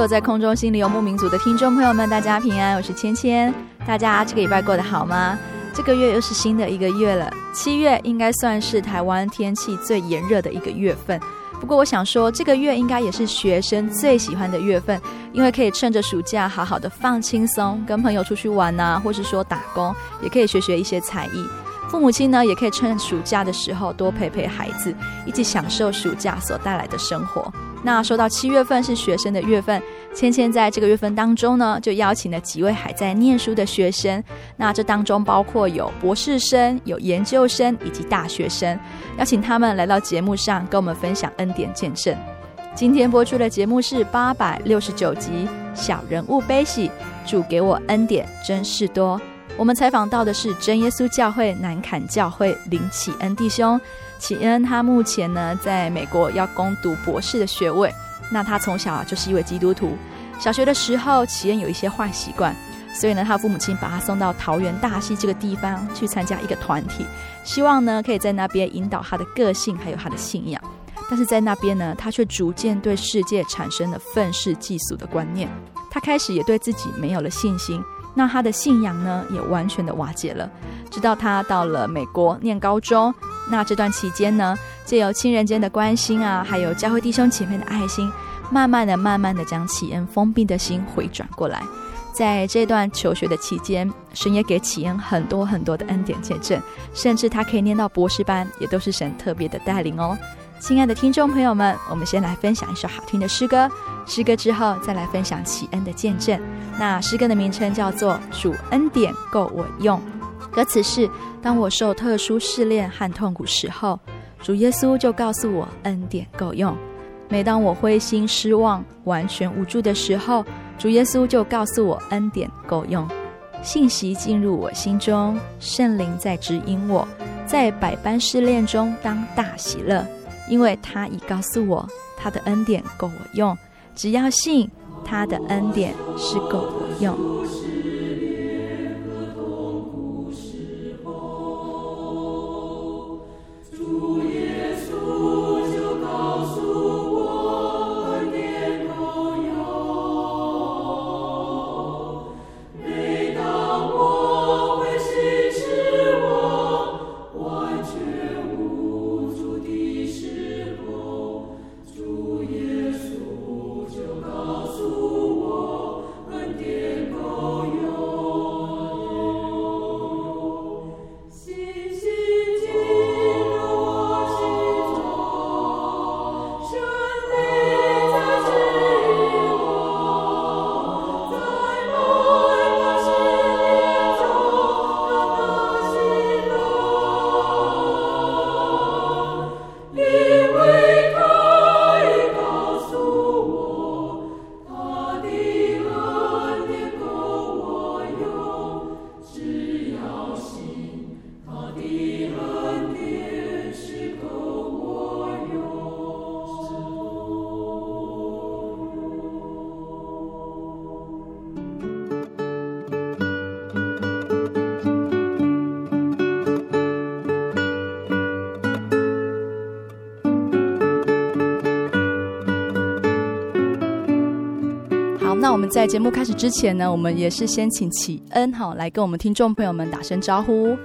所有在空中心里游牧民族的听众朋友们，大家平安，我是芊芊。大家这个礼拜过得好吗？这个月又是新的一个月了，七月应该算是台湾天气最炎热的一个月份。不过我想说，这个月应该也是学生最喜欢的月份，因为可以趁着暑假好好的放轻松，跟朋友出去玩啊，或是说打工，也可以学学一些才艺。父母亲呢，也可以趁暑假的时候多陪陪孩子，一起享受暑假所带来的生活。那说到七月份是学生的月份，芊芊在这个月份当中呢，就邀请了几位还在念书的学生。那这当中包括有博士生、有研究生以及大学生，邀请他们来到节目上跟我们分享恩典见证。今天播出的节目是八百六十九集《小人物悲喜》，主给我恩典真是多。我们采访到的是真耶稣教会南坎教会林启恩弟兄。启恩他目前呢在美国要攻读博士的学位。那他从小就是一位基督徒。小学的时候，启恩有一些坏习惯，所以呢，他父母亲把他送到桃园大溪这个地方去参加一个团体，希望呢可以在那边引导他的个性还有他的信仰。但是在那边呢，他却逐渐对世界产生了愤世嫉俗的观念。他开始也对自己没有了信心。那他的信仰呢，也完全的瓦解了。直到他到了美国念高中，那这段期间呢，借由亲人间的关心啊，还有教会弟兄姐妹的爱心，慢慢的、慢慢的将启恩封闭的心回转过来。在这段求学的期间，神也给启恩很多很多的恩典见证，甚至他可以念到博士班，也都是神特别的带领哦。亲爱的听众朋友们，我们先来分享一首好听的诗歌。诗歌之后，再来分享启恩的见证。那诗歌的名称叫做《主恩典够我用》，歌词是：当我受特殊试炼和痛苦时候，主耶稣就告诉我恩典够用；每当我灰心失望、完全无助的时候，主耶稣就告诉我恩典够用。信息进入我心中，圣灵在指引我，在百般试炼中当大喜乐。因为他已告诉我，他的恩典够我用，只要信，他的恩典是够我用。节目开始之前呢，我们也是先请启恩哈来跟我们听众朋友们打声招呼。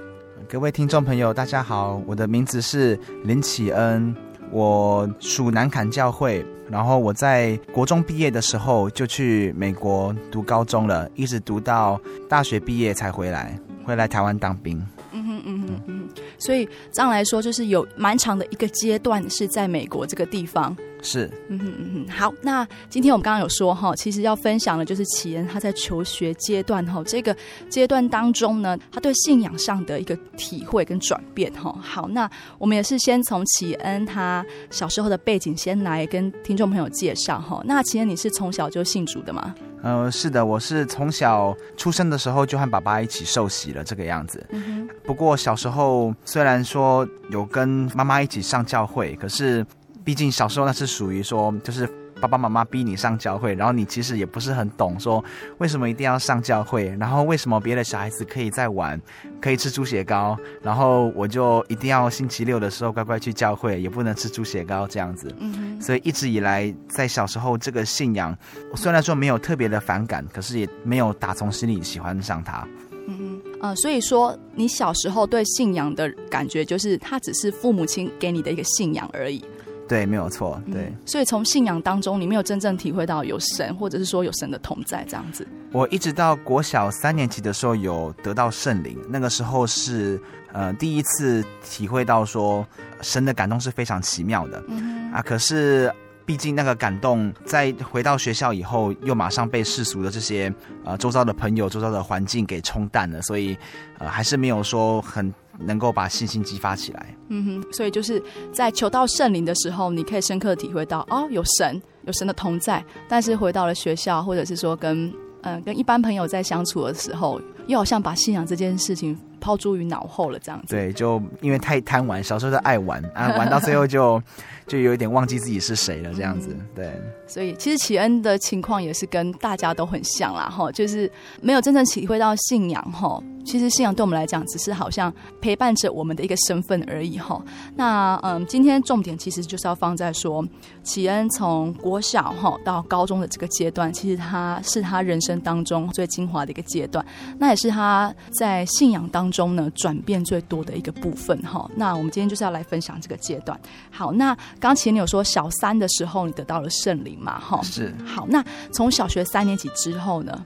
各位听众朋友，大家好，我的名字是林启恩，我属南坎教会，然后我在国中毕业的时候就去美国读高中了，一直读到大学毕业才回来，回来台湾当兵。嗯哼嗯哼嗯哼，所以这样来说，就是有蛮长的一个阶段是在美国这个地方。是，嗯哼嗯哼，好，那今天我们刚刚有说哈，其实要分享的就是启恩他在求学阶段哈，这个阶段当中呢，他对信仰上的一个体会跟转变哈。好，那我们也是先从启恩他小时候的背景先来跟听众朋友介绍哈。那启恩你是从小就信主的吗？呃，是的，我是从小出生的时候就和爸爸一起受洗了这个样子。嗯。不过小时候虽然说有跟妈妈一起上教会，可是。毕竟小时候那是属于说，就是爸爸妈妈逼你上教会，然后你其实也不是很懂，说为什么一定要上教会，然后为什么别的小孩子可以在玩，可以吃猪血糕，然后我就一定要星期六的时候乖乖去教会，也不能吃猪血糕这样子。嗯，所以一直以来在小时候这个信仰，虽然说没有特别的反感，可是也没有打从心里喜欢上它。嗯嗯，呃，所以说你小时候对信仰的感觉，就是它只是父母亲给你的一个信仰而已。对，没有错。对，嗯、所以从信仰当中，你没有真正体会到有神，或者是说有神的同在这样子。我一直到国小三年级的时候有得到圣灵，那个时候是呃第一次体会到说神的感动是非常奇妙的。嗯啊，可是毕竟那个感动在回到学校以后，又马上被世俗的这些呃周遭的朋友、周遭的环境给冲淡了，所以呃还是没有说很。能够把信心激发起来，嗯哼，所以就是在求到圣灵的时候，你可以深刻体会到哦，有神，有神的同在。但是回到了学校，或者是说跟嗯、呃、跟一般朋友在相处的时候，又好像把信仰这件事情抛诸于脑后了，这样子。对，就因为太贪玩，小时候就爱玩啊，玩到最后就 就有一点忘记自己是谁了，这样子。对，所以其实启恩的情况也是跟大家都很像啦，哈，就是没有真正体会到信仰，哈。其实信仰对我们来讲，只是好像陪伴着我们的一个身份而已哈。那嗯，今天重点其实就是要放在说，启恩从国小哈到高中的这个阶段，其实他是他人生当中最精华的一个阶段，那也是他在信仰当中呢转变最多的一个部分哈。那我们今天就是要来分享这个阶段。好，那刚前你有说小三的时候你得到了圣灵嘛哈？是。好，那从小学三年级之后呢？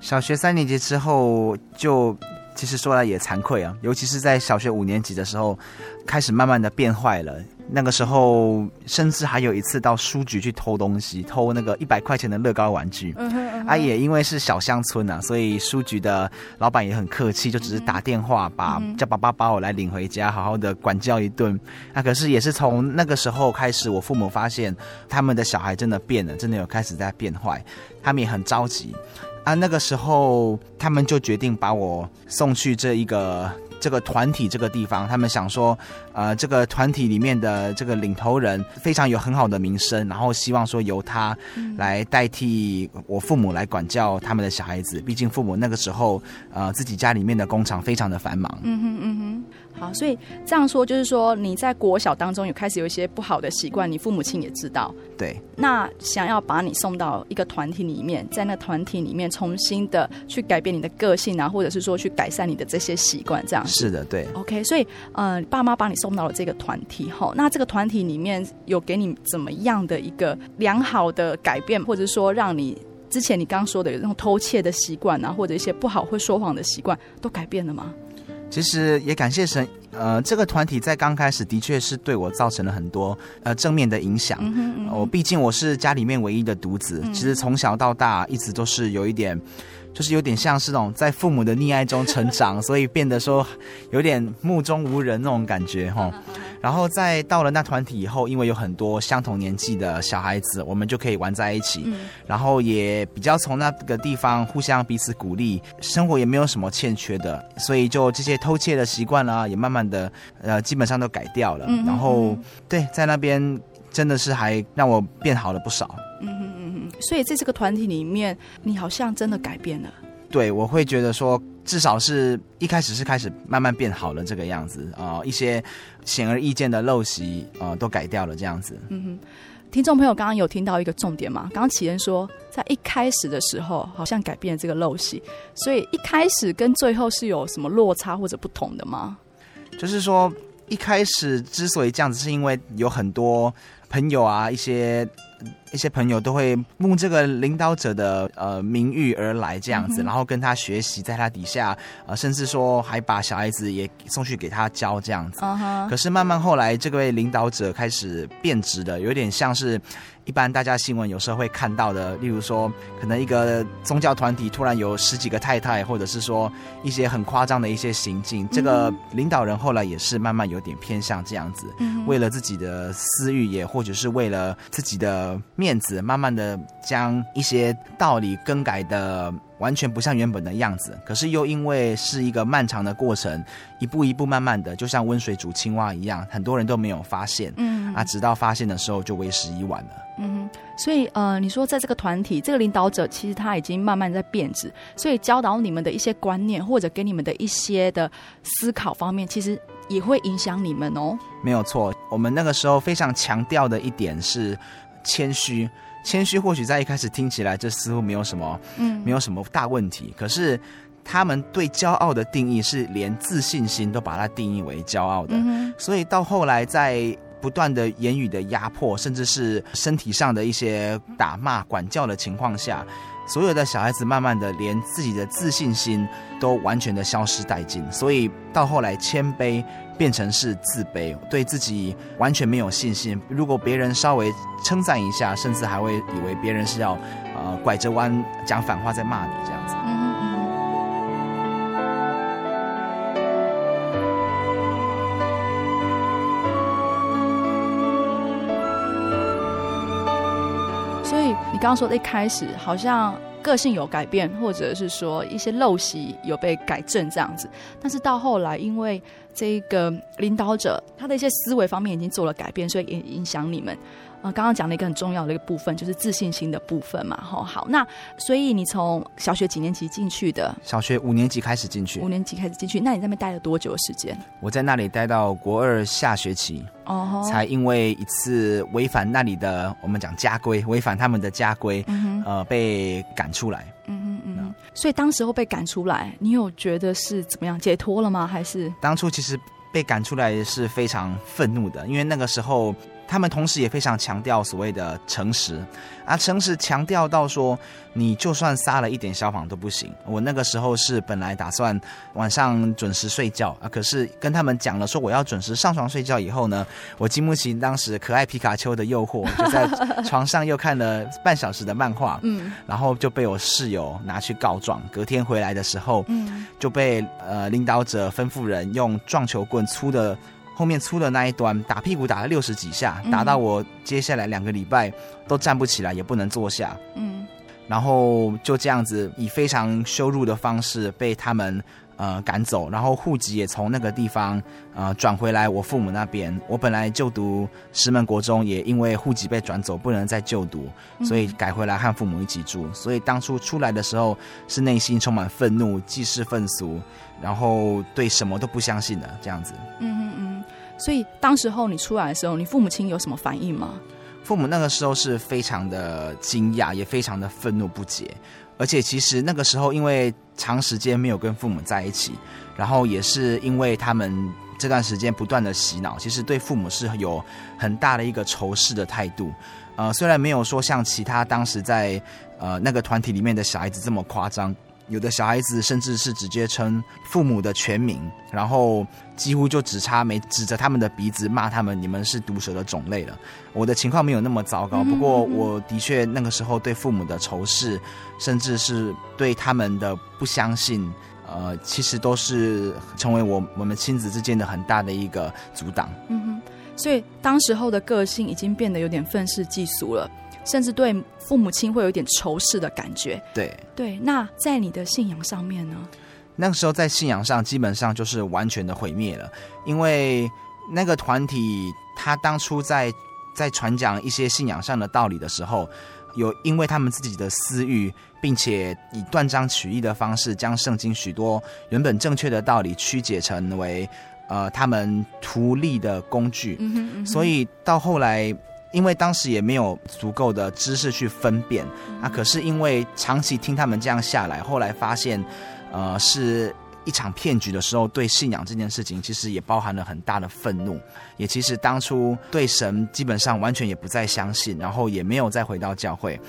小学三年级之后就。其实说来也惭愧啊，尤其是在小学五年级的时候，开始慢慢的变坏了。那个时候，甚至还有一次到书局去偷东西，偷那个一百块钱的乐高玩具。嗯哼嗯哼。啊，也因为是小乡村啊，所以书局的老板也很客气，就只是打电话把叫爸爸把我来领回家，好好的管教一顿。那可是也是从那个时候开始，我父母发现他们的小孩真的变了，真的有开始在变坏，他们也很着急。啊，那个时候他们就决定把我送去这一个这个团体这个地方。他们想说，呃，这个团体里面的这个领头人非常有很好的名声，然后希望说由他来代替我父母来管教他们的小孩子。毕竟父母那个时候，呃，自己家里面的工厂非常的繁忙。嗯哼嗯哼。好，所以这样说就是说，你在国小当中有开始有一些不好的习惯，你父母亲也知道。对。那想要把你送到一个团体里面，在那团体里面重新的去改变你的个性啊，或者是说去改善你的这些习惯，这样。是的，对。OK，所以呃，爸妈把你送到了这个团体，后，那这个团体里面有给你怎么样的一个良好的改变，或者说让你之前你刚刚说的有那种偷窃的习惯啊，或者一些不好会说谎的习惯，都改变了吗？其实也感谢神，呃，这个团体在刚开始的确是对我造成了很多呃正面的影响。我、嗯嗯呃、毕竟我是家里面唯一的独子，嗯、其实从小到大一直都是有一点。就是有点像是那种在父母的溺爱中成长，所以变得说有点目中无人那种感觉哈。然后在到了那团体以后，因为有很多相同年纪的小孩子，我们就可以玩在一起。然后也比较从那个地方互相彼此鼓励，生活也没有什么欠缺的，所以就这些偷窃的习惯啊，也慢慢的呃基本上都改掉了。然后对，在那边真的是还让我变好了不少。所以在这个团体里面，你好像真的改变了。对，我会觉得说，至少是一开始是开始慢慢变好了这个样子啊、呃，一些显而易见的陋习啊、呃、都改掉了这样子。嗯哼，听众朋友刚刚有听到一个重点吗？刚刚启恩说，在一开始的时候好像改变了这个陋习，所以一开始跟最后是有什么落差或者不同的吗？就是说，一开始之所以这样子，是因为有很多朋友啊，一些。一些朋友都会慕这个领导者的呃名誉而来这样子，嗯、然后跟他学习，在他底下呃，甚至说还把小孩子也送去给他教这样子。Uh-huh. 可是慢慢后来，这位领导者开始变质的，有点像是。一般大家新闻有时候会看到的，例如说，可能一个宗教团体突然有十几个太太，或者是说一些很夸张的一些行径。这个领导人后来也是慢慢有点偏向这样子，为了自己的私欲，也或者是为了自己的面子，慢慢的将一些道理更改的。完全不像原本的样子，可是又因为是一个漫长的过程，一步一步慢慢的，就像温水煮青蛙一样，很多人都没有发现，嗯啊，直到发现的时候就为时已晚了。嗯哼，所以呃，你说在这个团体，这个领导者其实他已经慢慢在变质，所以教导你们的一些观念或者给你们的一些的思考方面，其实也会影响你们哦。没有错，我们那个时候非常强调的一点是谦虚。谦虚或许在一开始听起来，这似乎没有什么，嗯，没有什么大问题。可是他们对骄傲的定义是连自信心都把它定义为骄傲的，所以到后来在不断的言语的压迫，甚至是身体上的一些打骂、管教的情况下，所有的小孩子慢慢的连自己的自信心都完全的消失殆尽。所以到后来谦卑。变成是自卑，对自己完全没有信心。如果别人稍微称赞一下，甚至还会以为别人是要呃拐着弯讲反话在骂你这样子。所以你刚刚说的一开始好像。个性有改变，或者是说一些陋习有被改正这样子，但是到后来，因为这个领导者他的一些思维方面已经做了改变，所以也影响你们。呃，刚刚讲了一个很重要的一个部分，就是自信心的部分嘛。吼，好，那所以你从小学几年级进去的？小学五年级开始进去。五年级开始进去，那你在那边待了多久的时间？我在那里待到国二下学期，哦，才因为一次违反那里的我们讲家规，违反他们的家规，嗯，呃，被赶出来。嗯嗯嗯。所以当时候被赶出来，你有觉得是怎么样？解脱了吗？还是？当初其实被赶出来是非常愤怒的，因为那个时候。他们同时也非常强调所谓的诚实，啊，诚实强调到说，你就算撒了一点小谎都不行。我那个时候是本来打算晚上准时睡觉啊，可是跟他们讲了说我要准时上床睡觉以后呢，我经不起当时可爱皮卡丘的诱惑，就在床上又看了半小时的漫画，嗯，然后就被我室友拿去告状。隔天回来的时候，嗯，就被呃领导者吩咐人用撞球棍粗的。后面粗的那一端打屁股打了六十几下，打到我接下来两个礼拜都站不起来，也不能坐下。嗯，然后就这样子以非常羞辱的方式被他们呃赶走，然后户籍也从那个地方呃转回来我父母那边。我本来就读石门国中，也因为户籍被转走，不能再就读，所以改回来和父母一起住。所以当初出来的时候是内心充满愤怒、既是愤俗，然后对什么都不相信的这样子。嗯嗯嗯。所以当时候你出来的时候，你父母亲有什么反应吗？父母那个时候是非常的惊讶，也非常的愤怒不解。而且其实那个时候，因为长时间没有跟父母在一起，然后也是因为他们这段时间不断的洗脑，其实对父母是有很大的一个仇视的态度。呃，虽然没有说像其他当时在呃那个团体里面的小孩子这么夸张。有的小孩子甚至是直接称父母的全名，然后几乎就只差没指着他们的鼻子骂他们：“你们是毒蛇的种类了。”我的情况没有那么糟糕，不过我的确那个时候对父母的仇视，甚至是对他们的不相信，呃，其实都是成为我我们亲子之间的很大的一个阻挡。嗯哼，所以当时候的个性已经变得有点愤世嫉俗了。甚至对父母亲会有一点仇视的感觉。对对，那在你的信仰上面呢？那个时候在信仰上基本上就是完全的毁灭了，因为那个团体他当初在在传讲一些信仰上的道理的时候，有因为他们自己的私欲，并且以断章取义的方式将圣经许多原本正确的道理曲解成为呃他们图利的工具。嗯哼嗯哼。所以到后来。因为当时也没有足够的知识去分辨，啊，可是因为长期听他们这样下来，后来发现，呃，是一场骗局的时候，对信仰这件事情其实也包含了很大的愤怒，也其实当初对神基本上完全也不再相信，然后也没有再回到教会，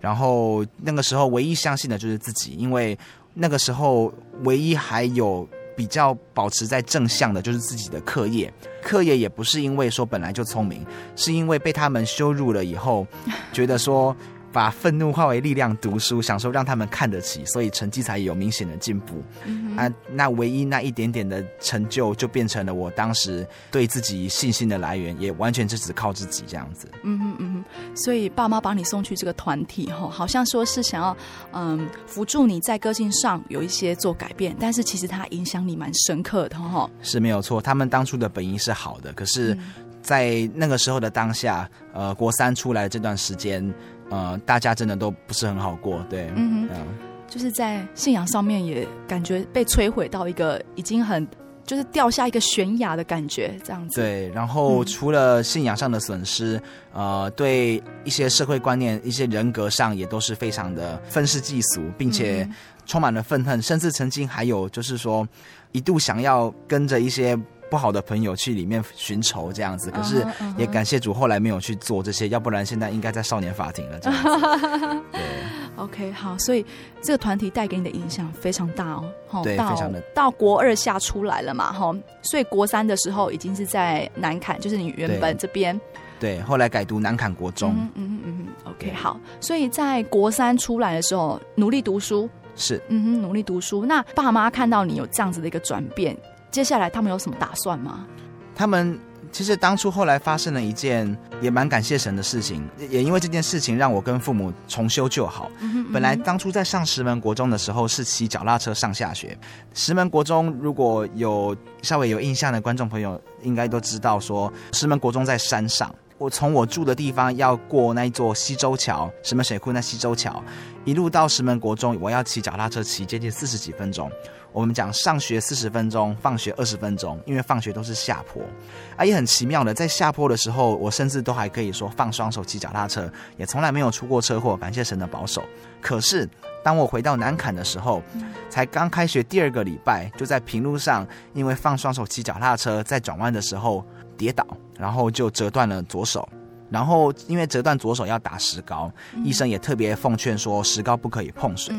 然后那个时候唯一相信的就是自己，因为那个时候唯一还有。比较保持在正向的，就是自己的课业。课业也不是因为说本来就聪明，是因为被他们羞辱了以后，觉得说。把愤怒化为力量，读书，想说让他们看得起，所以成绩才有明显的进步。嗯、啊，那唯一那一点点的成就，就变成了我当时对自己信心的来源，也完全是只靠自己这样子。嗯哼嗯哼，所以爸妈把你送去这个团体，哈，好像说是想要嗯辅助你在个性上有一些做改变，但是其实它影响你蛮深刻的，哈。是没有错，他们当初的本意是好的，可是，在那个时候的当下，呃，国三出来的这段时间。呃，大家真的都不是很好过，对，嗯哼，嗯，就是在信仰上面也感觉被摧毁到一个已经很就是掉下一个悬崖的感觉，这样子。对，然后除了信仰上的损失，嗯、呃，对一些社会观念、一些人格上也都是非常的愤世嫉俗，并且充满了愤恨，甚至曾经还有就是说一度想要跟着一些。不好的朋友去里面寻仇这样子，可是也感谢主，后来没有去做这些，uh uh. 要不然现在应该在少年法庭了。这样子，对，OK，好，所以这个团体带给你的影响非常大哦。对，到非常的。到国二下出来了嘛，哈，所以国三的时候已经是在南坎，就是你原本这边。对，后来改读南坎国中。嗯嗯嗯嗯，OK，好，所以在国三出来的时候努力读书，是，嗯哼，努力读书。那爸妈看到你有这样子的一个转变。接下来他们有什么打算吗？他们其实当初后来发生了一件也蛮感谢神的事情，也因为这件事情让我跟父母重修旧好。嗯嗯。本来当初在上石门国中的时候是骑脚踏车上下学。石门国中如果有稍微有印象的观众朋友，应该都知道说石门国中在山上。我从我住的地方要过那一座溪洲桥，石门水库那溪洲桥，一路到石门国中，我要骑脚踏车骑接近四十几分钟。我们讲上学四十分钟，放学二十分钟，因为放学都是下坡，啊，也很奇妙的，在下坡的时候，我甚至都还可以说放双手骑脚踏车，也从来没有出过车祸，感谢神的保守。可是当我回到南坎的时候，才刚开学第二个礼拜，就在平路上，因为放双手骑脚踏车，在转弯的时候跌倒，然后就折断了左手。然后因为折断左手要打石膏，嗯、医生也特别奉劝说石膏不可以碰水，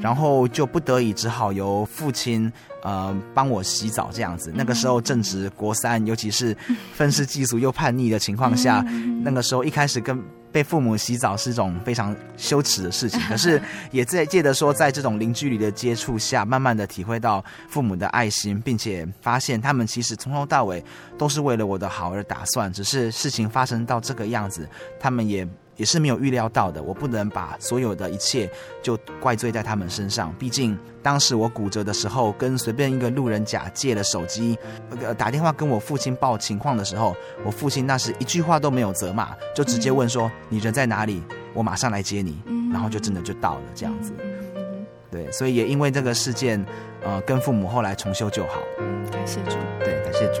然后就不得已只好由父亲呃帮我洗澡这样子。那个时候正值国三，尤其是愤世嫉俗又叛逆的情况下，嗯、那个时候一开始跟。被父母洗澡是一种非常羞耻的事情，可是也在借着说，在这种零距离的接触下，慢慢的体会到父母的爱心，并且发现他们其实从头到尾都是为了我的好而打算，只是事情发生到这个样子，他们也。也是没有预料到的，我不能把所有的一切就怪罪在他们身上。毕竟当时我骨折的时候，跟随便一个路人甲借了手机，呃，打电话跟我父亲报情况的时候，我父亲那时一句话都没有责骂，就直接问说：“嗯、你人在哪里？我马上来接你。嗯”然后就真的就到了这样子。对，所以也因为这个事件，呃，跟父母后来重修就好。感谢主，对，感谢主。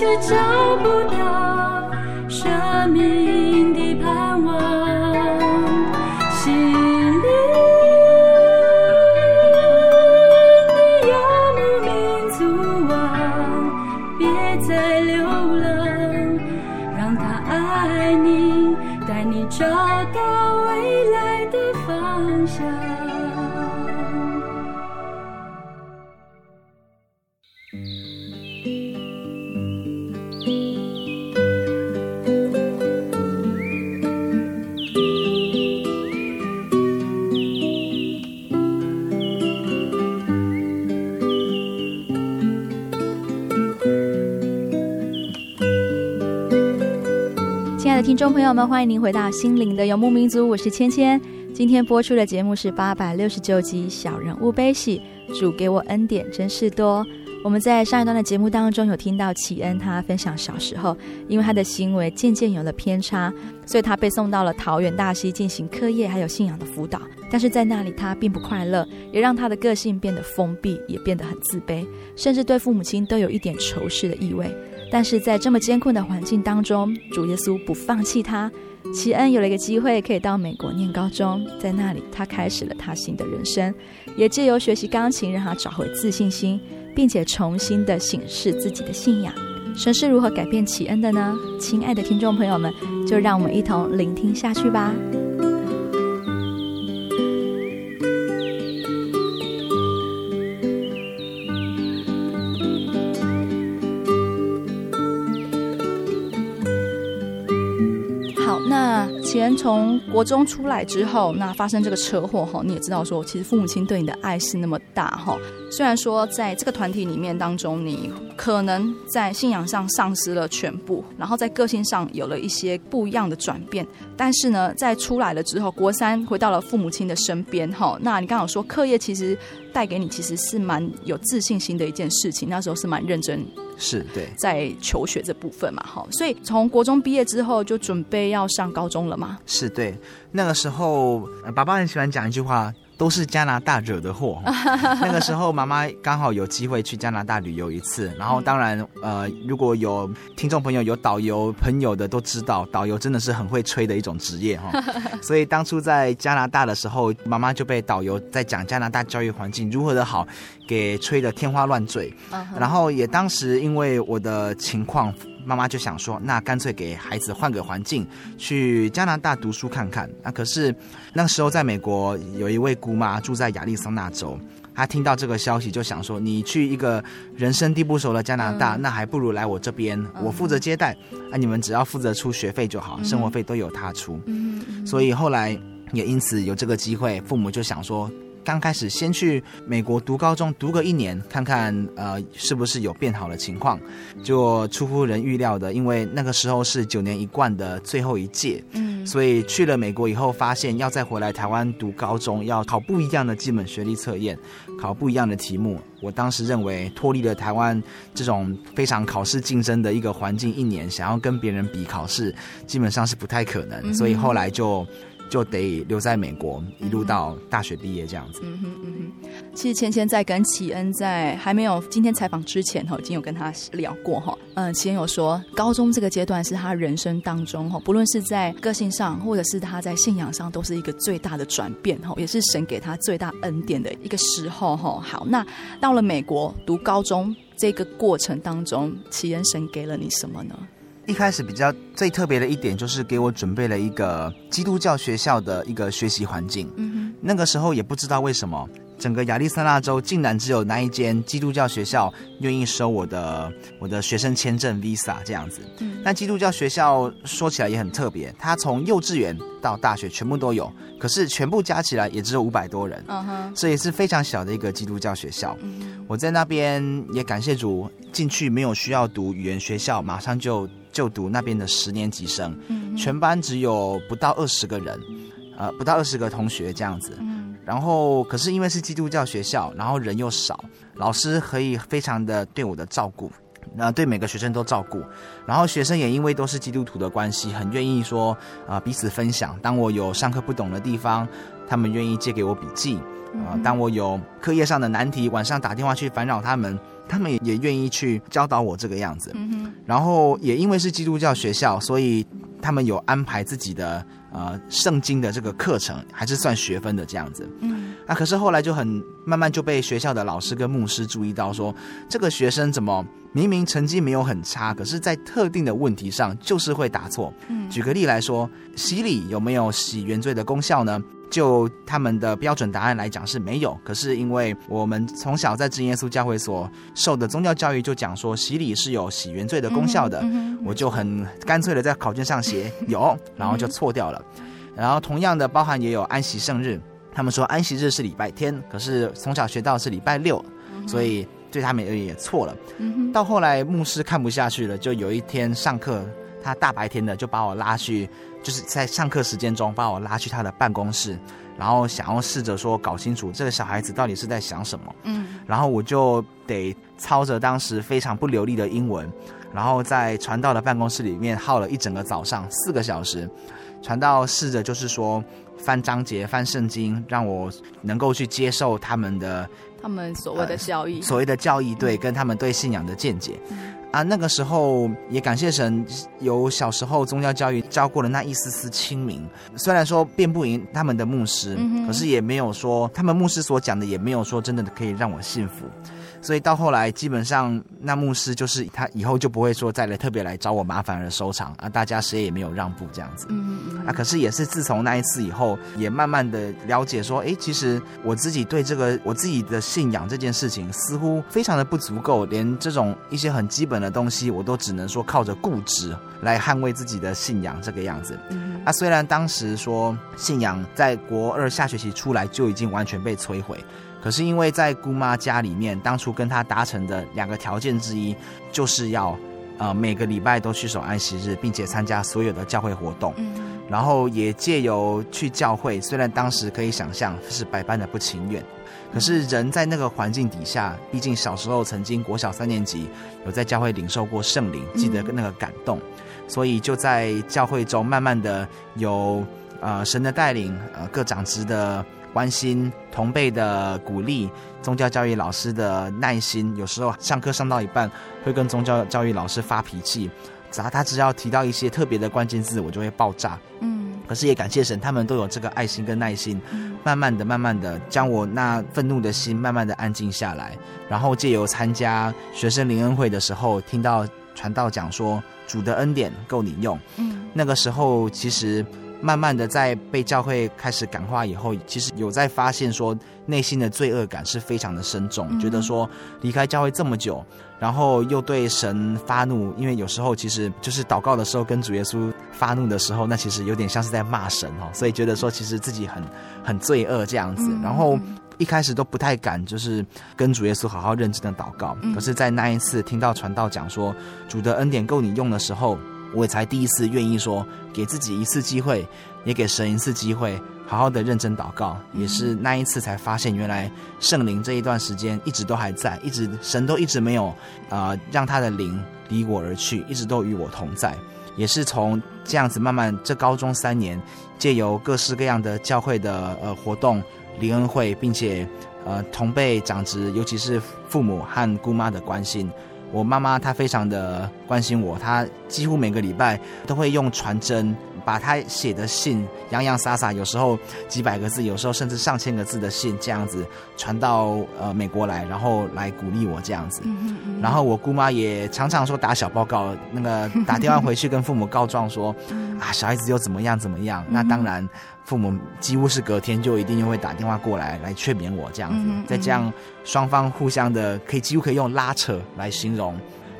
却找不到。生命听众朋友们，欢迎您回到《心灵的游牧民族》，我是芊芊。今天播出的节目是八百六十九集《小人物悲喜》，主给我恩典真是多。我们在上一段的节目当中有听到启恩他分享小时候，因为他的行为渐渐有了偏差，所以他被送到了桃园大溪进行课业还有信仰的辅导。但是在那里他并不快乐，也让他的个性变得封闭，也变得很自卑，甚至对父母亲都有一点仇视的意味。但是在这么艰困的环境当中，主耶稣不放弃他。奇恩有了一个机会，可以到美国念高中，在那里他开始了他新的人生，也借由学习钢琴，让他找回自信心，并且重新的省视自己的信仰。神是如何改变奇恩的呢？亲爱的听众朋友们，就让我们一同聆听下去吧。从国中出来之后，那发生这个车祸哈，你也知道说，其实父母亲对你的爱是那么大哈。虽然说在这个团体里面当中，你可能在信仰上丧失了全部，然后在个性上有了一些不一样的转变，但是呢，在出来了之后，国三回到了父母亲的身边哈。那你刚刚说课业其实带给你其实是蛮有自信心的一件事情，那时候是蛮认真。是对，在求学这部分嘛，哈，所以从国中毕业之后就准备要上高中了嘛。是对，那个时候爸爸很喜欢讲一句话。都是加拿大惹的祸。那个时候，妈妈刚好有机会去加拿大旅游一次，然后当然，呃，如果有听众朋友有导游朋友的都知道，导游真的是很会吹的一种职业哈。所以当初在加拿大的时候，妈妈就被导游在讲加拿大教育环境如何的好，给吹得天花乱坠。然后也当时因为我的情况。妈妈就想说，那干脆给孩子换个环境，去加拿大读书看看。那可是那个时候在美国有一位姑妈住在亚利桑那州，她听到这个消息就想说，你去一个人生地不熟的加拿大，嗯、那还不如来我这边，嗯、我负责接待，啊，你们只要负责出学费就好，嗯、生活费都由她出。嗯、所以后来也因此有这个机会，父母就想说。刚开始先去美国读高中，读个一年，看看呃是不是有变好的情况。就出乎人预料的，因为那个时候是九年一贯的最后一届，嗯，所以去了美国以后，发现要再回来台湾读高中，要考不一样的基本学历测验，考不一样的题目。我当时认为脱离了台湾这种非常考试竞争的一个环境，一年想要跟别人比考试，基本上是不太可能。所以后来就。就得留在美国，一路到大学毕业这样子。嗯哼嗯哼。其实芊芊在跟启恩在还没有今天采访之前哈，已经有跟他聊过哈。嗯，启恩有说，高中这个阶段是他人生当中哈，不论是在个性上，或者是他在信仰上，都是一个最大的转变哈，也是神给他最大恩典的一个时候哈。好，那到了美国读高中这个过程当中，启恩神给了你什么呢？一开始比较最特别的一点，就是给我准备了一个基督教学校的一个学习环境。嗯哼，那个时候也不知道为什么，整个亚利桑那州竟然只有那一间基督教学校愿意收我的我的学生签证 Visa 这样子。嗯，但基督教学校说起来也很特别，它从幼稚园到大学全部都有，可是全部加起来也只有五百多人。嗯哼，这也是非常小的一个基督教学校。嗯，我在那边也感谢主，进去没有需要读语言学校，马上就。就读那边的十年级生，全班只有不到二十个人，呃，不到二十个同学这样子。然后，可是因为是基督教学校，然后人又少，老师可以非常的对我的照顾，呃，对每个学生都照顾。然后学生也因为都是基督徒的关系，很愿意说啊、呃，彼此分享。当我有上课不懂的地方，他们愿意借给我笔记。啊、呃，当我有课业上的难题，晚上打电话去烦扰他们。他们也愿意去教导我这个样子，然后也因为是基督教学校，所以他他们有安排自己的啊圣经的这个课程，还是算学分的这样子。啊，可是后来就很慢慢就被学校的老师跟牧师注意到说，这个学生怎么明明成绩没有很差，可是在特定的问题上就是会答错。嗯，举个例来说，洗礼有没有洗原罪的功效呢？就他们的标准答案来讲是没有，可是因为我们从小在真耶稣教会所受的宗教教育就讲说洗礼是有洗原罪的功效的，嗯嗯、我就很干脆的在考卷上写有，然后就错掉了。然后同样的包含也有安息圣日，他们说安息日是礼拜天，可是从小学到是礼拜六，所以对他们而言也错了。到后来牧师看不下去了，就有一天上课，他大白天的就把我拉去。就是在上课时间中把我拉去他的办公室，然后想要试着说搞清楚这个小孩子到底是在想什么。嗯，然后我就得操着当时非常不流利的英文，然后在传道的办公室里面耗了一整个早上四个小时。传道试着就是说翻章节、翻圣经，让我能够去接受他们的他们所谓的教义，呃、所谓的教义对，跟他们对信仰的见解。嗯啊，那个时候也感谢神，有小时候宗教教育教过的那一丝丝清明。虽然说辩不赢他们的牧师，嗯、可是也没有说他们牧师所讲的也没有说真的可以让我信服。所以到后来，基本上那牧师就是他以后就不会说再来特别来找我麻烦而收场啊，大家谁也没有让步这样子。嗯嗯啊，可是也是自从那一次以后，也慢慢的了解说，哎，其实我自己对这个我自己的信仰这件事情，似乎非常的不足够，连这种一些很基本的东西，我都只能说靠着固执来捍卫自己的信仰这个样子。嗯啊，虽然当时说信仰在国二下学期出来就已经完全被摧毁。可是因为在姑妈家里面，当初跟她达成的两个条件之一，就是要，呃，每个礼拜都去守安息日，并且参加所有的教会活动。嗯。然后也借由去教会，虽然当时可以想象是百般的不情愿，可是人在那个环境底下，毕竟小时候曾经国小三年级有在教会领受过圣灵，记得那个感动，所以就在教会中慢慢的有呃神的带领，呃各长职的。关心同辈的鼓励，宗教教育老师的耐心，有时候上课上到一半会跟宗教教育老师发脾气，只要他只要提到一些特别的关键字，我就会爆炸。嗯，可是也感谢神，他们都有这个爱心跟耐心，慢慢的、慢慢的将我那愤怒的心慢慢的安静下来，然后借由参加学生灵恩会的时候，听到传道讲说主的恩典够你用。嗯，那个时候其实。慢慢的，在被教会开始感化以后，其实有在发现说，内心的罪恶感是非常的深重，嗯、觉得说离开教会这么久，然后又对神发怒，因为有时候其实就是祷告的时候跟主耶稣发怒的时候，那其实有点像是在骂神哦，所以觉得说其实自己很很罪恶这样子，嗯、然后一开始都不太敢，就是跟主耶稣好好认真的祷告，嗯、可是，在那一次听到传道讲说主的恩典够你用的时候。我也才第一次愿意说，给自己一次机会，也给神一次机会，好好的认真祷告。也是那一次才发现，原来圣灵这一段时间一直都还在，一直神都一直没有啊、让他的灵离我而去，一直都与我同在。也是从这样子慢慢，这高中三年，借由各式各样的教会的呃活动、灵恩会，并且呃同辈长执，尤其是父母和姑妈的关心。我妈妈她非常的关心我，她几乎每个礼拜都会用传真把她写的信洋洋洒洒，有时候几百个字，有时候甚至上千个字的信这样子传到呃美国来，然后来鼓励我这样子。然后我姑妈也常常说打小报告，那个打电话回去跟父母告状说啊小孩子又怎么样怎么样。那当然。父母几乎是隔天就一定又会打电话过来来劝勉我这样子，再这样双方互相的可以几乎可以用拉扯来形容，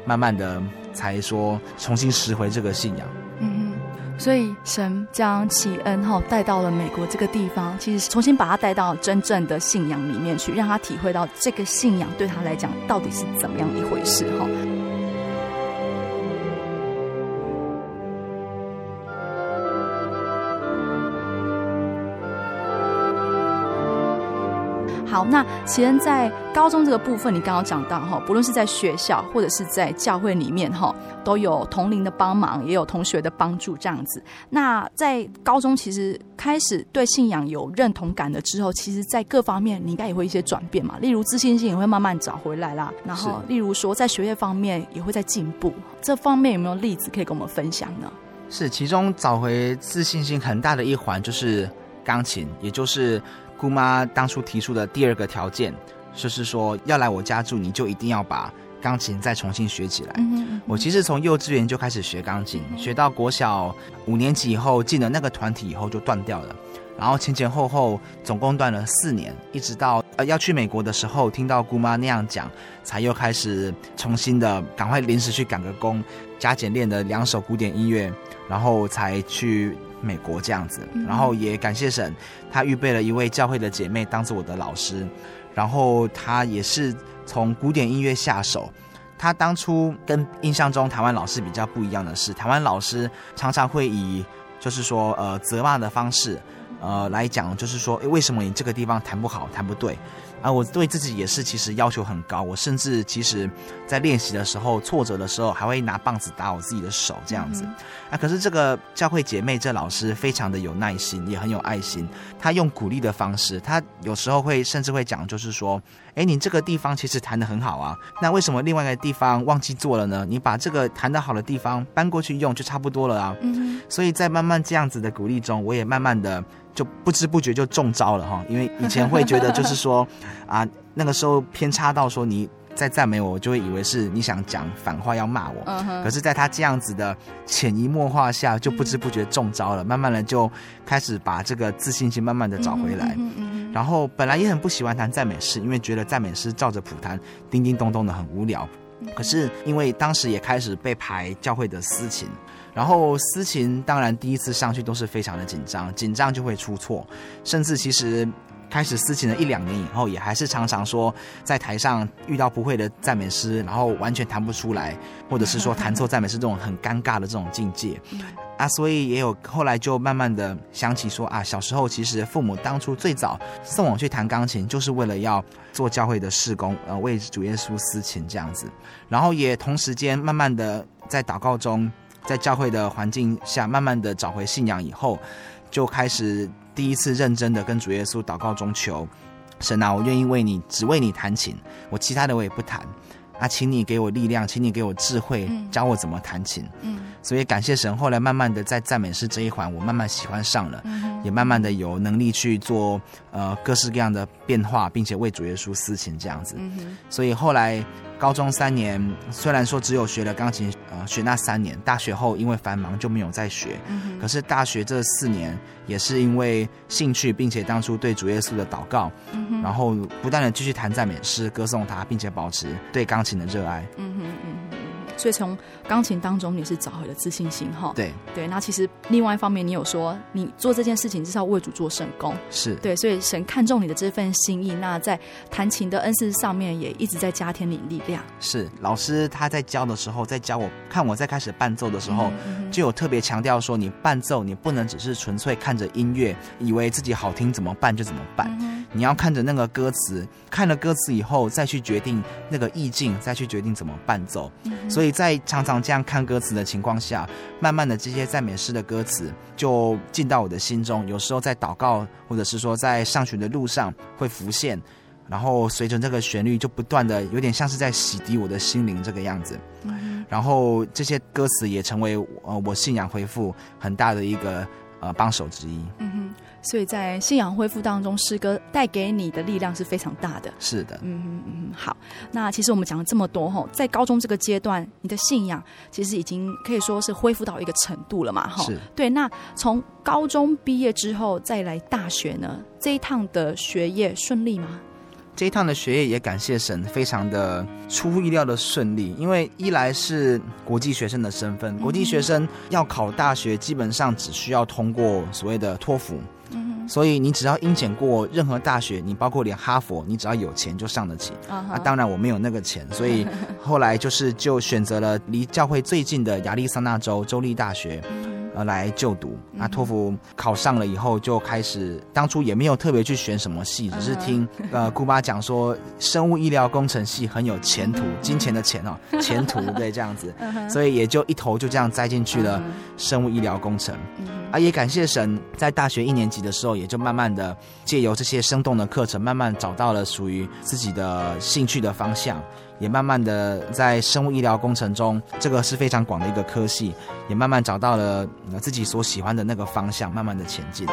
慢慢的才说重新拾回这个信仰。嗯，所以神将启恩哈带到了美国这个地方，其实重新把他带到真正的信仰里面去，让他体会到这个信仰对他来讲到底是怎么样一回事哈。好，那其实，在高中这个部分，你刚刚讲到哈，不论是在学校或者是在教会里面哈，都有同龄的帮忙，也有同学的帮助这样子。那在高中，其实开始对信仰有认同感了之后，其实，在各方面你应该也会一些转变嘛。例如自信心也会慢慢找回来啦。然后，例如说在学业方面也会在进步。这方面有没有例子可以跟我们分享呢？是其中找回自信心很大的一环，就是钢琴，也就是姑妈当初提出的第二个条件，就是说要来我家住，你就一定要把钢琴再重新学起来。嗯嗯，我其实从幼稚园就开始学钢琴，学到国小五年级以后进了那个团体以后就断掉了。然后前前后后总共断了四年，一直到呃要去美国的时候，听到姑妈那样讲，才又开始重新的赶快临时去赶个工，加减练了两首古典音乐，然后才去美国这样子。然后也感谢神，他预备了一位教会的姐妹当做我的老师，然后他也是从古典音乐下手。他当初跟印象中台湾老师比较不一样的是，台湾老师常常会以就是说呃责骂的方式。呃，来讲就是说，诶，为什么你这个地方弹不好，弹不对？啊，我对自己也是，其实要求很高。我甚至其实，在练习的时候，挫折的时候，还会拿棒子打我自己的手，这样子。嗯、啊，可是这个教会姐妹这老师非常的有耐心，也很有爱心。他用鼓励的方式，他有时候会甚至会讲，就是说，诶，你这个地方其实弹得很好啊，那为什么另外一个地方忘记做了呢？你把这个弹得好的地方搬过去用，就差不多了啊。嗯。所以在慢慢这样子的鼓励中，我也慢慢的。就不知不觉就中招了哈，因为以前会觉得就是说，啊，那个时候偏差到说你在赞美我，我就会以为是你想讲反话要骂我。可是，在他这样子的潜移默化下，就不知不觉中招了。慢慢的就开始把这个自信心慢慢的找回来。然后本来也很不喜欢弹赞美诗，因为觉得赞美诗照着谱弹，叮叮咚咚的很无聊。可是因为当时也开始被排教会的私琴。然后私琴当然第一次上去都是非常的紧张，紧张就会出错，甚至其实开始私情了一两年以后，也还是常常说在台上遇到不会的赞美诗，然后完全弹不出来，或者是说弹错赞美诗这种很尴尬的这种境界啊，所以也有后来就慢慢的想起说啊，小时候其实父母当初最早送我去弹钢琴，就是为了要做教会的事工，呃，为主耶稣私琴这样子，然后也同时间慢慢的在祷告中。在教会的环境下，慢慢的找回信仰以后，就开始第一次认真的跟主耶稣祷告中求神啊，我愿意为你，只为你弹琴，我其他的我也不弹啊，请你给我力量，请你给我智慧，教我怎么弹琴。嗯，所以感谢神，后来慢慢的在赞美诗这一环，我慢慢喜欢上了，也慢慢的有能力去做呃各式各样的变化，并且为主耶稣司琴这样子。所以后来。高中三年，虽然说只有学了钢琴，呃，学那三年。大学后因为繁忙就没有再学。嗯、可是大学这四年也是因为兴趣，并且当初对主耶稣的祷告，嗯、然后不断的继续弹赞美诗，歌颂他，并且保持对钢琴的热爱。嗯哼嗯。所以从钢琴当中你是找回了自信心哈，对对。那其实另外一方面，你有说你做这件事情就是要为主做圣功，是对。所以神看中你的这份心意，那在弹琴的恩赐上面也一直在加添你力量。是老师他在教的时候，在教我看我在开始伴奏的时候，嗯嗯、就有特别强调说，你伴奏你不能只是纯粹看着音乐，以为自己好听怎么办就怎么办。嗯你要看着那个歌词，看了歌词以后再去决定那个意境，再去决定怎么伴奏。嗯、所以在常常这样看歌词的情况下，慢慢的这些赞美诗的歌词就进到我的心中。有时候在祷告，或者是说在上学的路上会浮现，然后随着这个旋律就不断的有点像是在洗涤我的心灵这个样子。嗯、然后这些歌词也成为呃我信仰恢复很大的一个呃帮手之一。嗯哼。所以在信仰恢复当中，诗歌带给你的力量是非常大的。是的，嗯嗯嗯。好，那其实我们讲了这么多吼，在高中这个阶段，你的信仰其实已经可以说是恢复到一个程度了嘛？哈，是。对，那从高中毕业之后再来大学呢，这一趟的学业顺利吗？这一趟的学业也感谢神，非常的出乎意料的顺利。因为一来是国际学生的身份，国际学生要考大学，基本上只需要通过所谓的托福。所以你只要英检过任何大学，你包括连哈佛，你只要有钱就上得起。Uh huh. 啊，当然我没有那个钱，所以后来就是就选择了离教会最近的亚利桑那州州立大学。呃，来就读。那托福考上了以后，就开始当初也没有特别去选什么系，只是听呃姑妈讲说，生物医疗工程系很有前途，金钱的钱哦，前途对这样子，所以也就一头就这样栽进去了生物医疗工程。啊，也感谢神，在大学一年级的时候，也就慢慢的借由这些生动的课程，慢慢找到了属于自己的兴趣的方向。也慢慢的在生物医疗工程中，这个是非常广的一个科系，也慢慢找到了自己所喜欢的那个方向，慢慢的前进。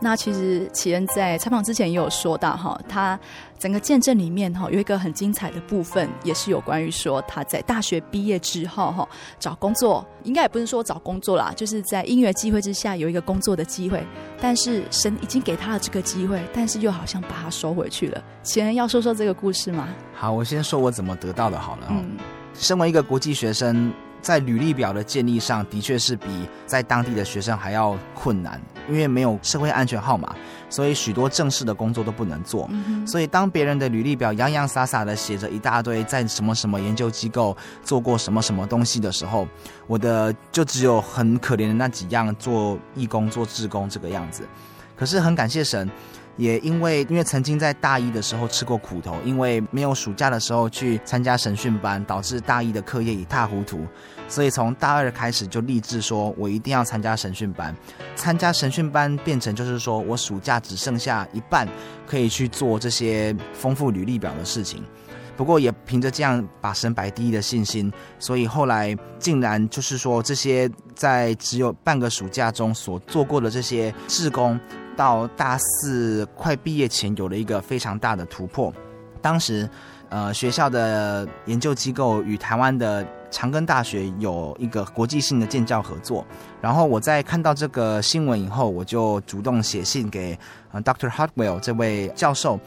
那其实启恩在采访之前也有说到哈，他整个见证里面哈有一个很精彩的部分，也是有关于说他在大学毕业之后哈找工作，应该也不是说找工作啦，就是在音乐机会之下有一个工作的机会，但是神已经给他了这个机会，但是又好像把他收回去了。启恩要说说这个故事吗？好，我先说我怎么得到的好了。嗯，身为一个国际学生。在履历表的建立上的确是比在当地的学生还要困难，因为没有社会安全号码，所以许多正式的工作都不能做。所以当别人的履历表洋洋洒洒的写着一大堆在什么什么研究机构做过什么什么东西的时候，我的就只有很可怜的那几样，做义工、做志工这个样子。可是很感谢神。也因为因为曾经在大一的时候吃过苦头，因为没有暑假的时候去参加神训班，导致大一的课业一塌糊涂，所以从大二开始就立志说，我一定要参加神训班。参加神训班变成就是说我暑假只剩下一半可以去做这些丰富履历表的事情。不过也凭着这样把神摆第一的信心，所以后来竟然就是说这些在只有半个暑假中所做过的这些志工。到大四快毕业前，有了一个非常大的突破。当时，呃，学校的研究机构与台湾的长庚大学有一个国际性的建教合作。然后我在看到这个新闻以后，我就主动写信给呃 Dr. Hartwell 这位教授。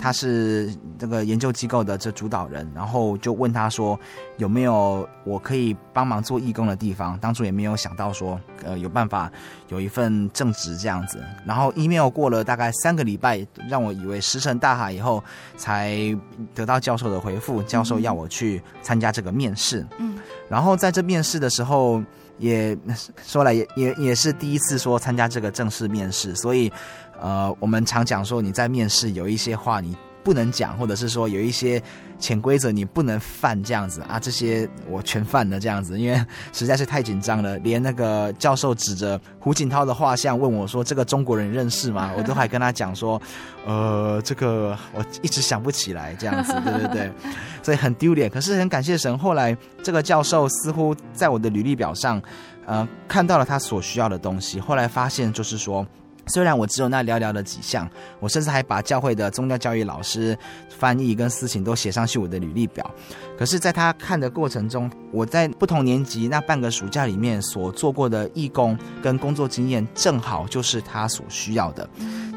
他是这个研究机构的这主导人，然后就问他说有没有我可以帮忙做义工的地方。当初也没有想到说，呃，有办法有一份正职这样子。然后 email 过了大概三个礼拜，让我以为石沉大海以后，才得到教授的回复。教授要我去参加这个面试。嗯，然后在这面试的时候，也说来也也也是第一次说参加这个正式面试，所以。呃，我们常讲说，你在面试有一些话你不能讲，或者是说有一些潜规则你不能犯这样子啊，这些我全犯了这样子，因为实在是太紧张了。连那个教授指着胡锦涛的画像问我说：“这个中国人认识吗？” 我都还跟他讲说：“呃，这个我一直想不起来这样子，对对对，所以很丢脸。可是很感谢神，后来这个教授似乎在我的履历表上，呃，看到了他所需要的东西。后来发现就是说。虽然我只有那寥寥的几项，我甚至还把教会的宗教教育老师、翻译跟司琴都写上去我的履历表。可是，在他看的过程中，我在不同年级那半个暑假里面所做过的义工跟工作经验，正好就是他所需要的。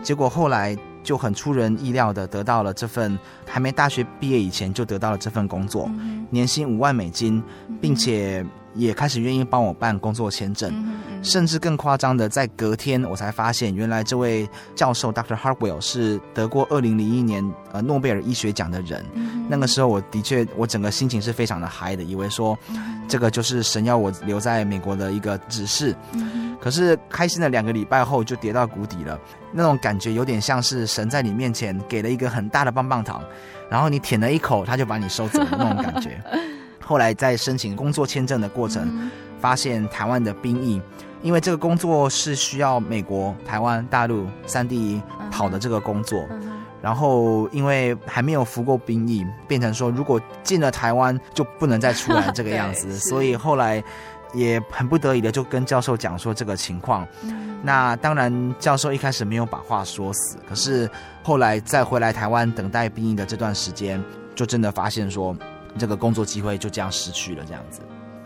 结果后来就很出人意料的得到了这份，还没大学毕业以前就得到了这份工作，年薪五万美金，并且。也开始愿意帮我办工作签证，甚至更夸张的，在隔天我才发现，原来这位教授 Dr. Hartwell 是得过二零零一年呃诺贝尔医学奖的人。那个时候，我的确我整个心情是非常的嗨的，以为说这个就是神要我留在美国的一个指示。可是开心了两个礼拜后，就跌到谷底了。那种感觉有点像是神在你面前给了一个很大的棒棒糖，然后你舔了一口，他就把你收走的那种感觉。后来在申请工作签证的过程，发现台湾的兵役，因为这个工作是需要美国、台湾、大陆三地跑的这个工作，然后因为还没有服过兵役，变成说如果进了台湾就不能再出来这个样子，所以后来也很不得已的就跟教授讲说这个情况。那当然教授一开始没有把话说死，可是后来再回来台湾等待兵役的这段时间，就真的发现说。这个工作机会就这样失去了，这样子。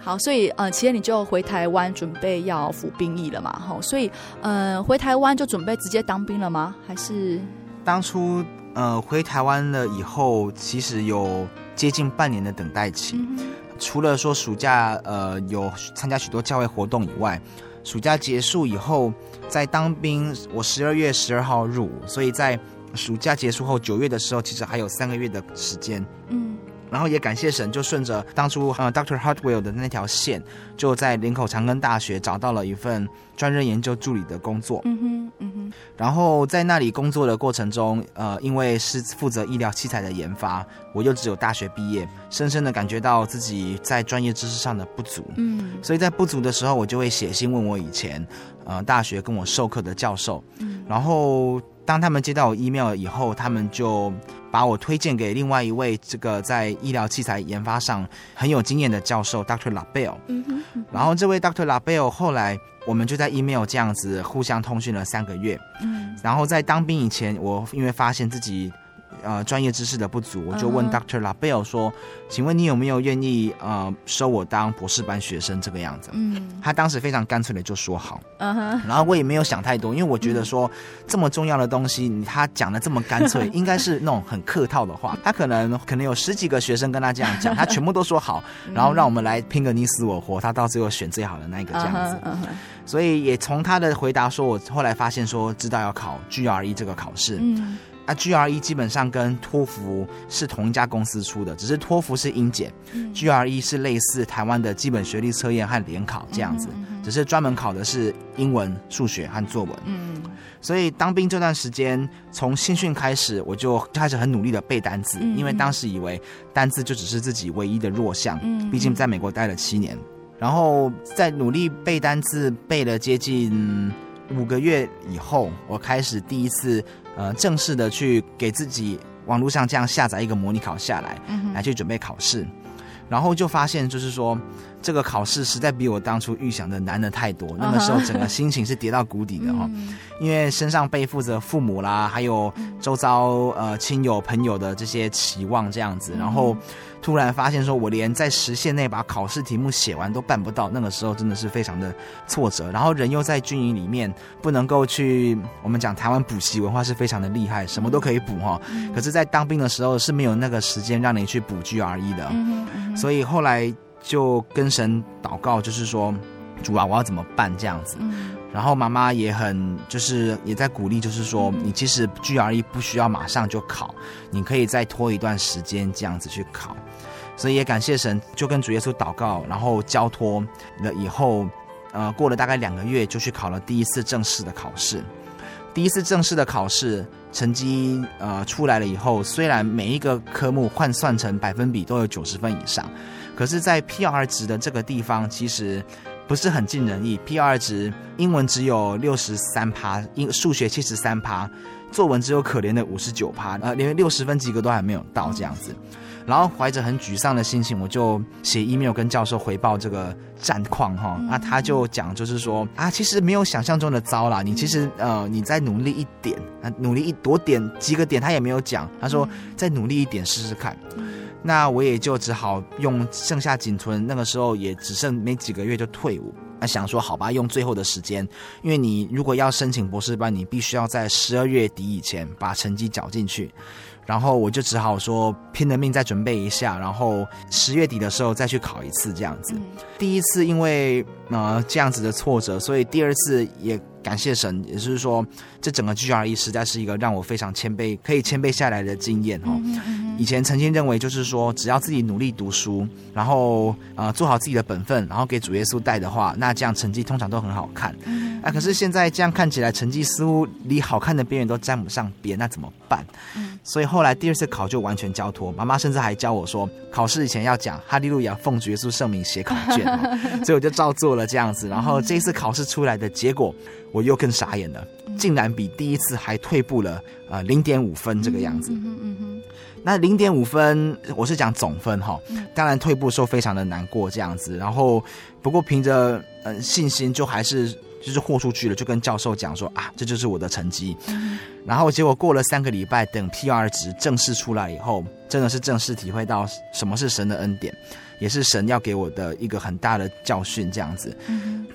好，所以呃，其实你就回台湾准备要服兵役了嘛？哈，所以呃，回台湾就准备直接当兵了吗？还是当初呃回台湾了以后，其实有接近半年的等待期。嗯、除了说暑假呃有参加许多教会活动以外，暑假结束以后在当兵。我十二月十二号入伍，所以在暑假结束后九月的时候，其实还有三个月的时间。嗯。然后也感谢神，就顺着当初呃 Dr. Hartwell 的那条线，就在林口长庚大学找到了一份专任研究助理的工作。嗯哼，嗯哼。哼然后在那里工作的过程中，呃，因为是负责医疗器材的研发，我又只有大学毕业，深深的感觉到自己在专业知识上的不足。嗯，所以在不足的时候，我就会写信问我以前，呃，大学跟我授课的教授。嗯，然后当他们接到我 email 以后，他们就把我推荐给另外一位这个在医疗器材研发上很有经验的教授，Dr. LaBelle。嗯哼，然后这位 Dr. LaBelle 后来。我们就在 email 这样子互相通讯了三个月，嗯，然后在当兵以前，我因为发现自己呃专业知识的不足，我就问 Doctor LaBelle 说：“请问你有没有愿意呃收我当博士班学生？”这个样子，嗯，他当时非常干脆的就说好，嗯哼，然后我也没有想太多，因为我觉得说这么重要的东西，他讲的这么干脆，应该是那种很客套的话。他可能可能有十几个学生跟他这样讲，他全部都说好，然后让我们来拼个你死我活，他到最后选最好的那一个这样子。嗯哼。所以也从他的回答说，我后来发现说，知道要考 GRE 这个考试。嗯，啊，GRE 基本上跟托福是同一家公司出的，只是托福是英检，嗯，GRE 是类似台湾的基本学历测验和联考这样子，嗯嗯嗯、只是专门考的是英文、数学和作文。嗯，所以当兵这段时间，从新训开始，我就开始很努力的背单词，嗯、因为当时以为单字就只是自己唯一的弱项。嗯，毕竟在美国待了七年。然后在努力背单词，背了接近五个月以后，我开始第一次呃正式的去给自己网络上这样下载一个模拟考下来，来去准备考试。然后就发现就是说这个考试实在比我当初预想的难的太多。那个时候整个心情是跌到谷底的哈，因为身上背负着父母啦，还有周遭呃亲友朋友的这些期望这样子，然后。突然发现，说我连在时限内把考试题目写完都办不到，那个时候真的是非常的挫折。然后人又在军营里面，不能够去我们讲台湾补习文化是非常的厉害，什么都可以补哈。可是，在当兵的时候是没有那个时间让你去补 GRE 的，所以后来就跟神祷告，就是说主啊，我要怎么办这样子。然后妈妈也很就是也在鼓励，就是说你其实 GRE 不需要马上就考，你可以再拖一段时间这样子去考。所以也感谢神，就跟主耶稣祷告，然后交托了以后，呃，过了大概两个月，就去考了第一次正式的考试。第一次正式的考试成绩呃出来了以后，虽然每一个科目换算成百分比都有九十分以上，可是，在 PR 值的这个地方，其实。不是很尽人意，PR 值英文只有六十三趴，英数学七十三趴，作文只有可怜的五十九趴，呃，连六十分及格都还没有到这样子。然后怀着很沮丧的心情，我就写 email 跟教授回报这个战况哈。那他就讲就是说啊，其实没有想象中的糟啦，你其实呃你再努力一点，啊努力一多点几个点他也没有讲，他说再努力一点试试看。那我也就只好用剩下仅存那个时候也只剩没几个月就退伍，那想说好吧，用最后的时间，因为你如果要申请博士班，你必须要在十二月底以前把成绩缴进去，然后我就只好说拼了命再准备一下，然后十月底的时候再去考一次这样子。第一次因为呃这样子的挫折，所以第二次也。感谢神，也就是说，这整个 GRE 实在是一个让我非常谦卑、可以谦卑下来的经验哦。以前曾经认为，就是说，只要自己努力读书，然后呃做好自己的本分，然后给主耶稣带的话，那这样成绩通常都很好看。啊，可是现在这样看起来，成绩似乎离好看的边缘都沾不上边，那怎么办？所以后来第二次考就完全交托，妈妈甚至还教我说，考试以前要讲哈利路亚，奉主耶稣圣名写考卷哦。所以我就照做了这样子。然后这一次考试出来的结果。我又更傻眼了，竟然比第一次还退步了，呃，零点五分这个样子。嗯嗯嗯、那零点五分，我是讲总分哈，当然退步的时候非常的难过这样子。然后不过凭着呃信心，就还是就是豁出去了，就跟教授讲说啊，这就是我的成绩。嗯、然后结果过了三个礼拜，等 PR 值正式出来以后，真的是正式体会到什么是神的恩典。也是神要给我的一个很大的教训，这样子。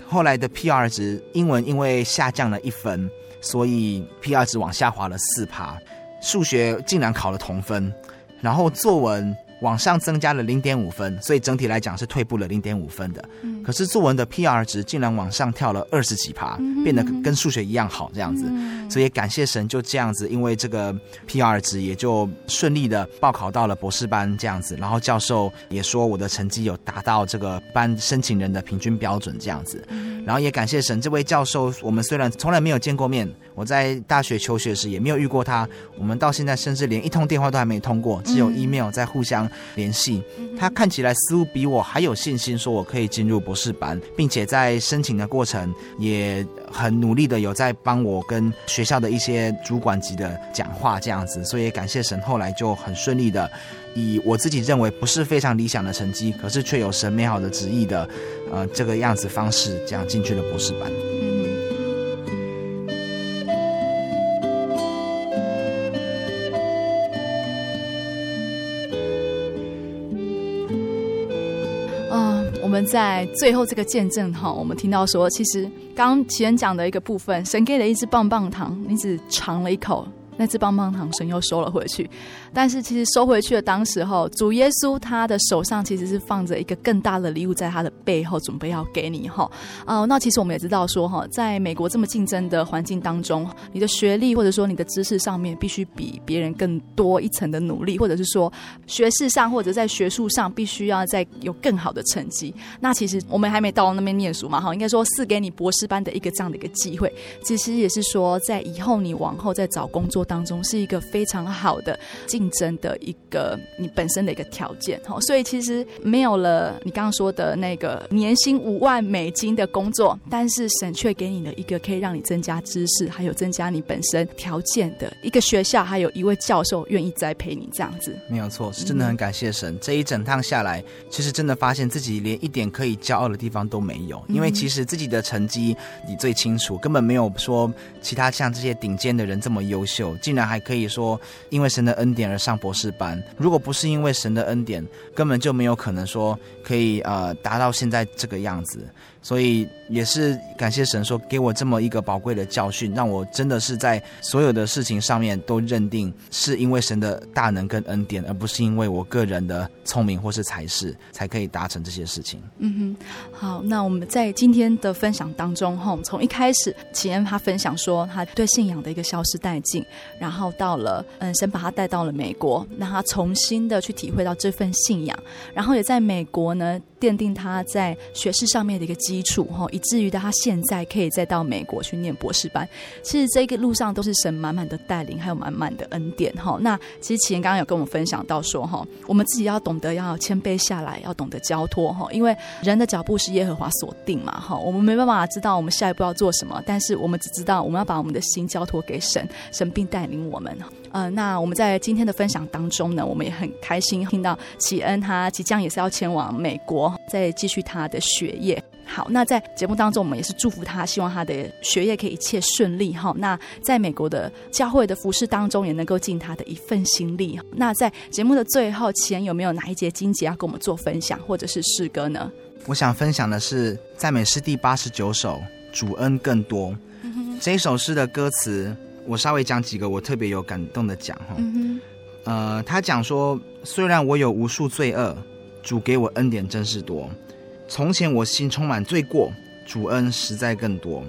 后来的 PR 值，英文因为下降了一分，所以 PR 值往下滑了四趴。数学竟然考了同分，然后作文。往上增加了零点五分，所以整体来讲是退步了零点五分的。嗯、可是作文的 PR 值竟然往上跳了二十几趴，变得跟数学一样好这样子。嗯、所以感谢神，就这样子，因为这个 PR 值也就顺利的报考到了博士班这样子。然后教授也说我的成绩有达到这个班申请人的平均标准这样子。嗯然后也感谢神，这位教授我们虽然从来没有见过面，我在大学求学时也没有遇过他，我们到现在甚至连一通电话都还没通过，只有 email 在互相联系。他看起来似乎比我还有信心，说我可以进入博士班，并且在申请的过程也很努力的有在帮我跟学校的一些主管级的讲话这样子，所以感谢神，后来就很顺利的。以我自己认为不是非常理想的成绩，可是却有神美好的旨意的，呃，这个样子方式，这样进去了博士班。嗯，在最后这个见证哈，我们听到说，其实刚刚启恩讲的一个部分，神给了一只棒棒糖，你只尝了一口。那只棒棒糖，神又收了回去。但是其实收回去的当时候，主耶稣他的手上其实是放着一个更大的礼物，在他的背后准备要给你哈。哦，那其实我们也知道说哈，在美国这么竞争的环境当中，你的学历或者说你的知识上面必须比别人更多一层的努力，或者是说学识上或者在学术上必须要再有更好的成绩。那其实我们还没到那边念书嘛哈，应该说赐给你博士班的一个这样的一个机会，其实也是说在以后你往后再找工作当中是一个非常好的竞争的一个你本身的一个条件哈，所以其实没有了你刚刚说的那个年薪五万美金的工作，但是神却给你了一个可以让你增加知识，还有增加你本身条件的一个学校，还有一位教授愿意栽培你这样子。没有错，是真的很感谢神。嗯、这一整趟下来，其实真的发现自己连一点可以骄傲的地方都没有，因为其实自己的成绩你最清楚，根本没有说其他像这些顶尖的人这么优秀，竟然还。可以说，因为神的恩典而上博士班。如果不是因为神的恩典，根本就没有可能说可以呃达到现在这个样子。所以也是感谢神说给我这么一个宝贵的教训，让我真的是在所有的事情上面都认定是因为神的大能跟恩典，而不是因为我个人的聪明或是才识才可以达成这些事情。嗯哼，好，那我们在今天的分享当中，哈，从一开始启恩他分享说他对信仰的一个消失殆尽，然后到了嗯神把他带到了美国，让他重新的去体会到这份信仰，然后也在美国呢。奠定他在学识上面的一个基础哈，以至于他现在可以再到美国去念博士班。其实这个路上都是神满满的带领，还有满满的恩典哈。那其实启恩刚刚有跟我们分享到说哈，我们自己要懂得要谦卑下来，要懂得交托哈，因为人的脚步是耶和华所定嘛哈。我们没办法知道我们下一步要做什么，但是我们只知道我们要把我们的心交托给神，神并带领我们。呃，那我们在今天的分享当中呢，我们也很开心听到启恩他即将也是要前往美国，再继续他的学业。好，那在节目当中，我们也是祝福他，希望他的学业可以一切顺利哈。那在美国的教会的服饰当中，也能够尽他的一份心力。那在节目的最后，启恩有没有哪一节经节要跟我们做分享，或者是诗歌呢？我想分享的是赞美诗第八十九首《主恩更多》这一首诗的歌词。我稍微讲几个我特别有感动的讲哈，呃，他讲说，虽然我有无数罪恶，主给我恩典真是多。从前我心充满罪过，主恩实在更多。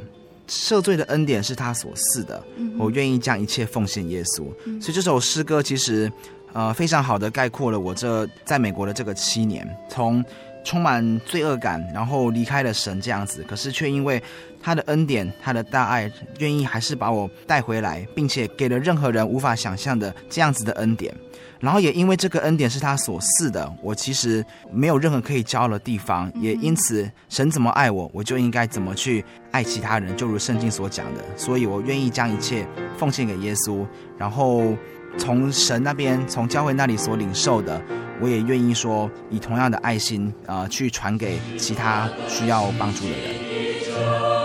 赦罪的恩典是他所赐的，我愿意将一切奉献耶稣。所以这首诗歌其实呃非常好的概括了我这在美国的这个七年，从充满罪恶感，然后离开了神这样子，可是却因为。他的恩典，他的大爱，愿意还是把我带回来，并且给了任何人无法想象的这样子的恩典。然后也因为这个恩典是他所赐的，我其实没有任何可以骄傲的地方。也因此，神怎么爱我，我就应该怎么去爱其他人，就如圣经所讲的。所以我愿意将一切奉献给耶稣，然后从神那边，从教会那里所领受的，我也愿意说以同样的爱心啊、去传给其他需要帮助的人。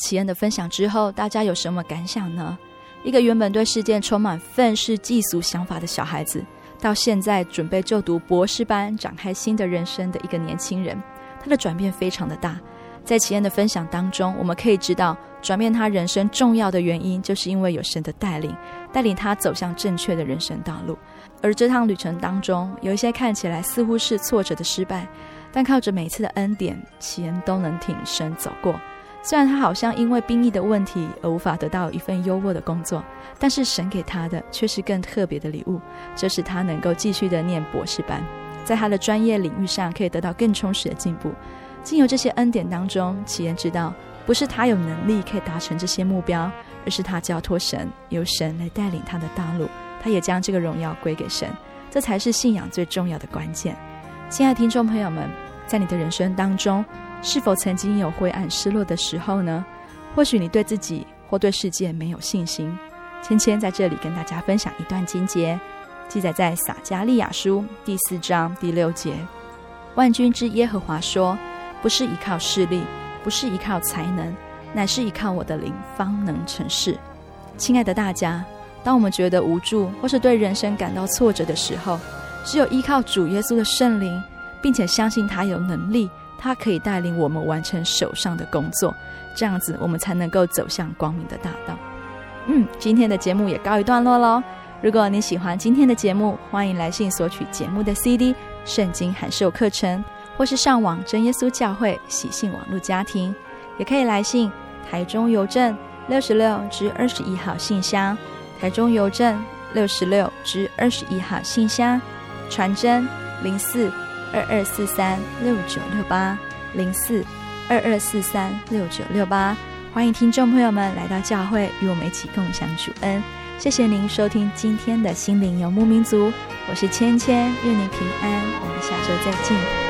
听完了启恩的分享之后，大家有什么感想呢？一个原本对世界充满愤世嫉俗想法的小孩子，到现在准备就读博士班，展开新的人生的一个年轻人，他的转变非常的大。在启恩的分享当中，我们可以知道，转变他人生重要的原因，就是因为有神的带领，带领他走向正确的人生道路。而这趟旅程当中，有一些看起来似乎是挫折的失败，但靠着每次的恩典，启恩都能挺身走过。虽然他好像因为兵役的问题而无法得到一份优渥的工作，但是神给他的却是更特别的礼物，这是他能够继续的念博士班，在他的专业领域上可以得到更充实的进步。经由这些恩典当中，启言知道不是他有能力可以达成这些目标，而是他交托神，由神来带领他的道路，他也将这个荣耀归给神，这才是信仰最重要的关键。亲爱的听众朋友们，在你的人生当中，是否曾经有灰暗失落的时候呢？或许你对自己或对世界没有信心。芊芊在这里跟大家分享一段经节，记载在撒迦利亚书第四章第六节：万军之耶和华说，不是依靠势力，不是依靠才能，乃是依靠我的灵，方能成事。亲爱的大家，当我们觉得无助或是对人生感到挫折的时候，只有依靠主耶稣的圣灵，并且相信他有能力。他可以带领我们完成手上的工作，这样子我们才能够走向光明的大道。嗯，今天的节目也告一段落喽。如果你喜欢今天的节目，欢迎来信索取节目的 CD、圣经函授课程，或是上网真耶稣教会喜信网络家庭，也可以来信台中邮政六十六至二十一号信箱，台中邮政六十六至二十一号信箱，传真零四。二二四三六九六八零四二二四三六九六八，欢迎听众朋友们来到教会，与我们一起共享主恩。谢谢您收听今天的心灵游牧民族，我是芊芊，愿您平安，我们下周再见。